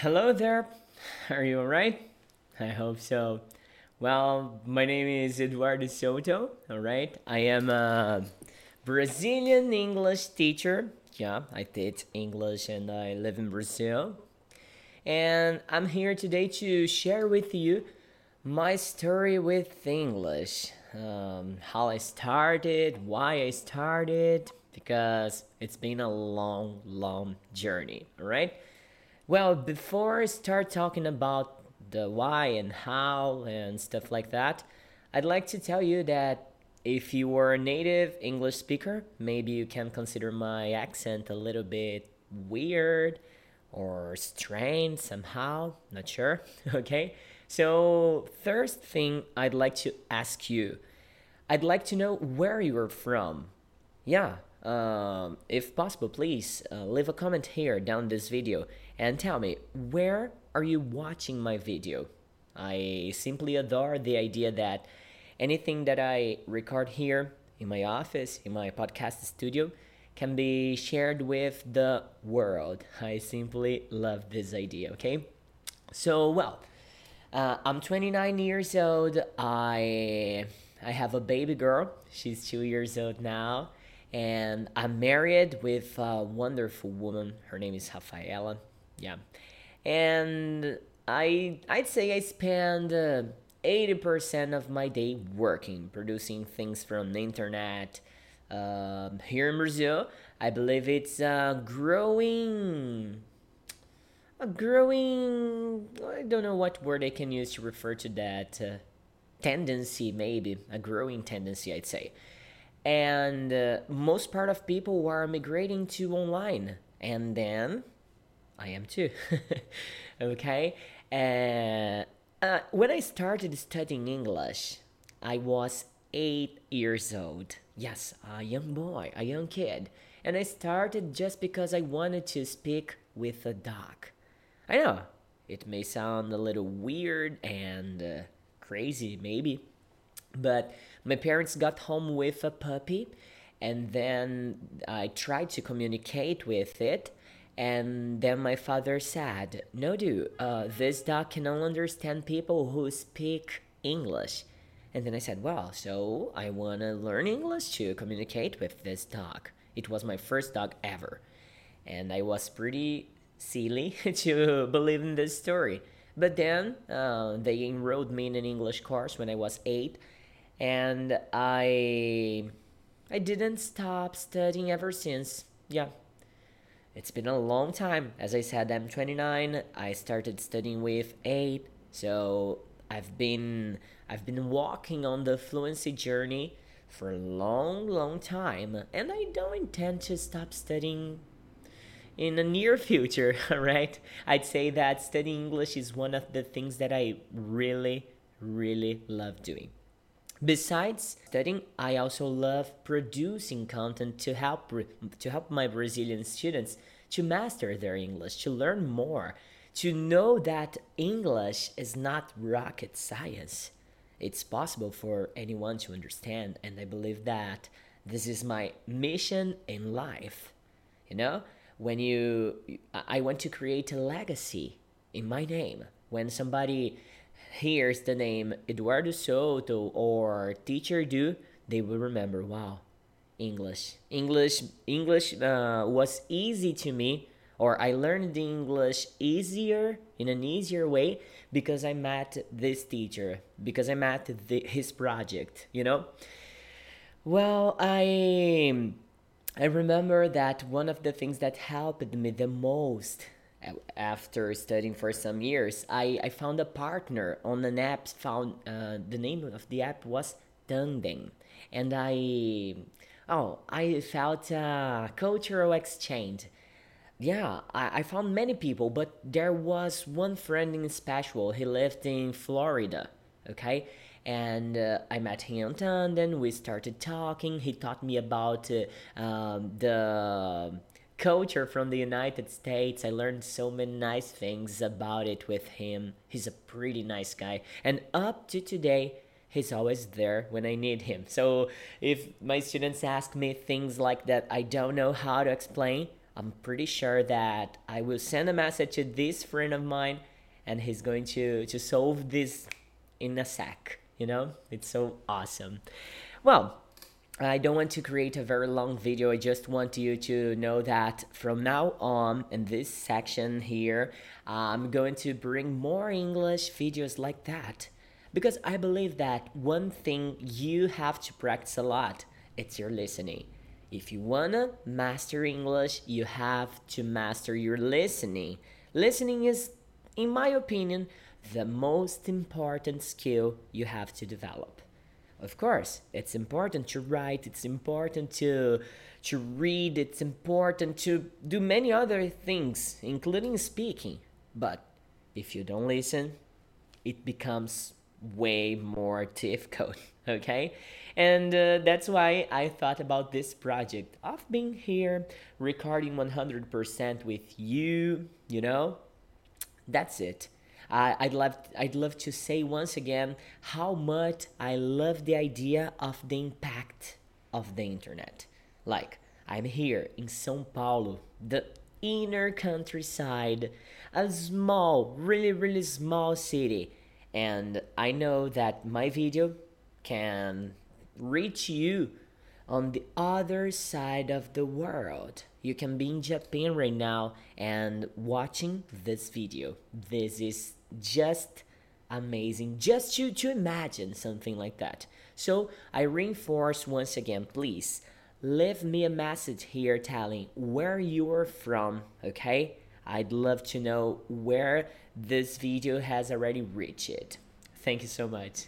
hello there. Are you alright? I hope so. Well, my name is Eduardo Soto, alright? I am a Brazilian English teacher. Yeah, I teach English and I live in Brazil. And I'm here today to share with you my story with English. Um, how I started, why I started, because it's been a long, long journey, alright? Well, before I start talking about the why and how and stuff like that, I'd like to tell you that if you are a native English speaker, maybe you can consider my accent a little bit weird or strange somehow, not sure, okay? So, first thing I'd like to ask you, I'd like to know where you're from. Yeah, um, if possible, please uh, leave a comment here down this video and tell me where are you watching my video? I simply adore the idea that anything that I record here in my office, in my podcast studio, can be shared with the world. I simply love this idea, okay? So, well, uh, I'm 29 years old. I I have a baby girl. She's 2 years old now and I'm married with a wonderful woman. Her name is Rafaela. Yeah, and I I'd say I spend uh, eighty percent of my day working, producing things from the internet. Um, here in Brazil, I believe it's a growing, a growing. I don't know what word I can use to refer to that uh, tendency. Maybe a growing tendency, I'd say and uh, most part of people were migrating to online. And then i am too. Okay? Uh, uh, when i started studying english i was eight years old. Yes a young boy a young kid. And i started just because i wanted to speak with a dog i know it may sound a little weird and uh, crazy maybe but my parents got home with a puppy, and then I tried to communicate with it. And then my father said, No, dude, uh, this dog can only understand people who speak English. And then I said, Well, so I want to learn English to communicate with this dog. It was my first dog ever. And I was pretty silly to believe in this story. But then uh, they enrolled me in an English course when I was eight, and I I didn't stop studying ever since. Yeah. It's been a long time. As I said, I'm 29. I started studying with 8. So, I've been I've been walking on the fluency journey for a long, long time, and I don't intend to stop studying in the near future, right? I'd say that studying English is one of the things that I really, really love doing. Besides studying, I also love producing content to help to help my Brazilian students to master their English, to learn more, to know that English is not rocket science. It's possible for anyone to understand, and I believe that this is my mission in life. You know, when you I want to create a legacy in my name. When somebody hears the name Eduardo Soto or Teacher Do, they will remember, wow, English. English English uh, was easy to me or I learned the English easier in an easier way because I met this teacher, because I met the, his project, you know? Well, I I remember that one of the things that helped me the most after studying for some years, I, I found a partner on an app. Found uh, the name of the app was Tandem, and I oh I felt a cultural exchange. Yeah, I, I found many people, but there was one friend in special. He lived in Florida. Okay, and uh, I met him on Tandem. We started talking. He taught me about uh, um, the culture from the United States. I learned so many nice things about it with him. He's a pretty nice guy. And up to today, he's always there when I need him. So if my students ask me things like that I don't know how to explain, I'm pretty sure that I will send a message to this friend of mine and he's going to, to solve this in a sec. You know, it's so awesome. Well, I don't want to create a very long video. I just want you to know that from now on in this section here, I'm going to bring more English videos like that. Because I believe that one thing you have to practice a lot, it's your listening. If you wanna master English, you have to master your listening. Listening is, in my opinion, the most important skill you have to develop. Of course, it's important to write, it's important to to read, it's important to do many other things, including speaking. But if you don't listen, it becomes way more difficult, okay? And uh, that's why I thought about this project of being here, recording 100% with you, you know? That's it. I'd love I'd love to say once again how much I love the idea of the impact of the internet. Like I'm here in São Paulo, the inner countryside, a small, really really small city and I know that my video can reach you on the other side of the world. You can be in Japan right now and watching this video. This is just amazing just to, to imagine something like that. So I reinforce once again, please leave me a message here telling where you are from, okay? I'd love to know where this video has already reached. It. Thank you so much.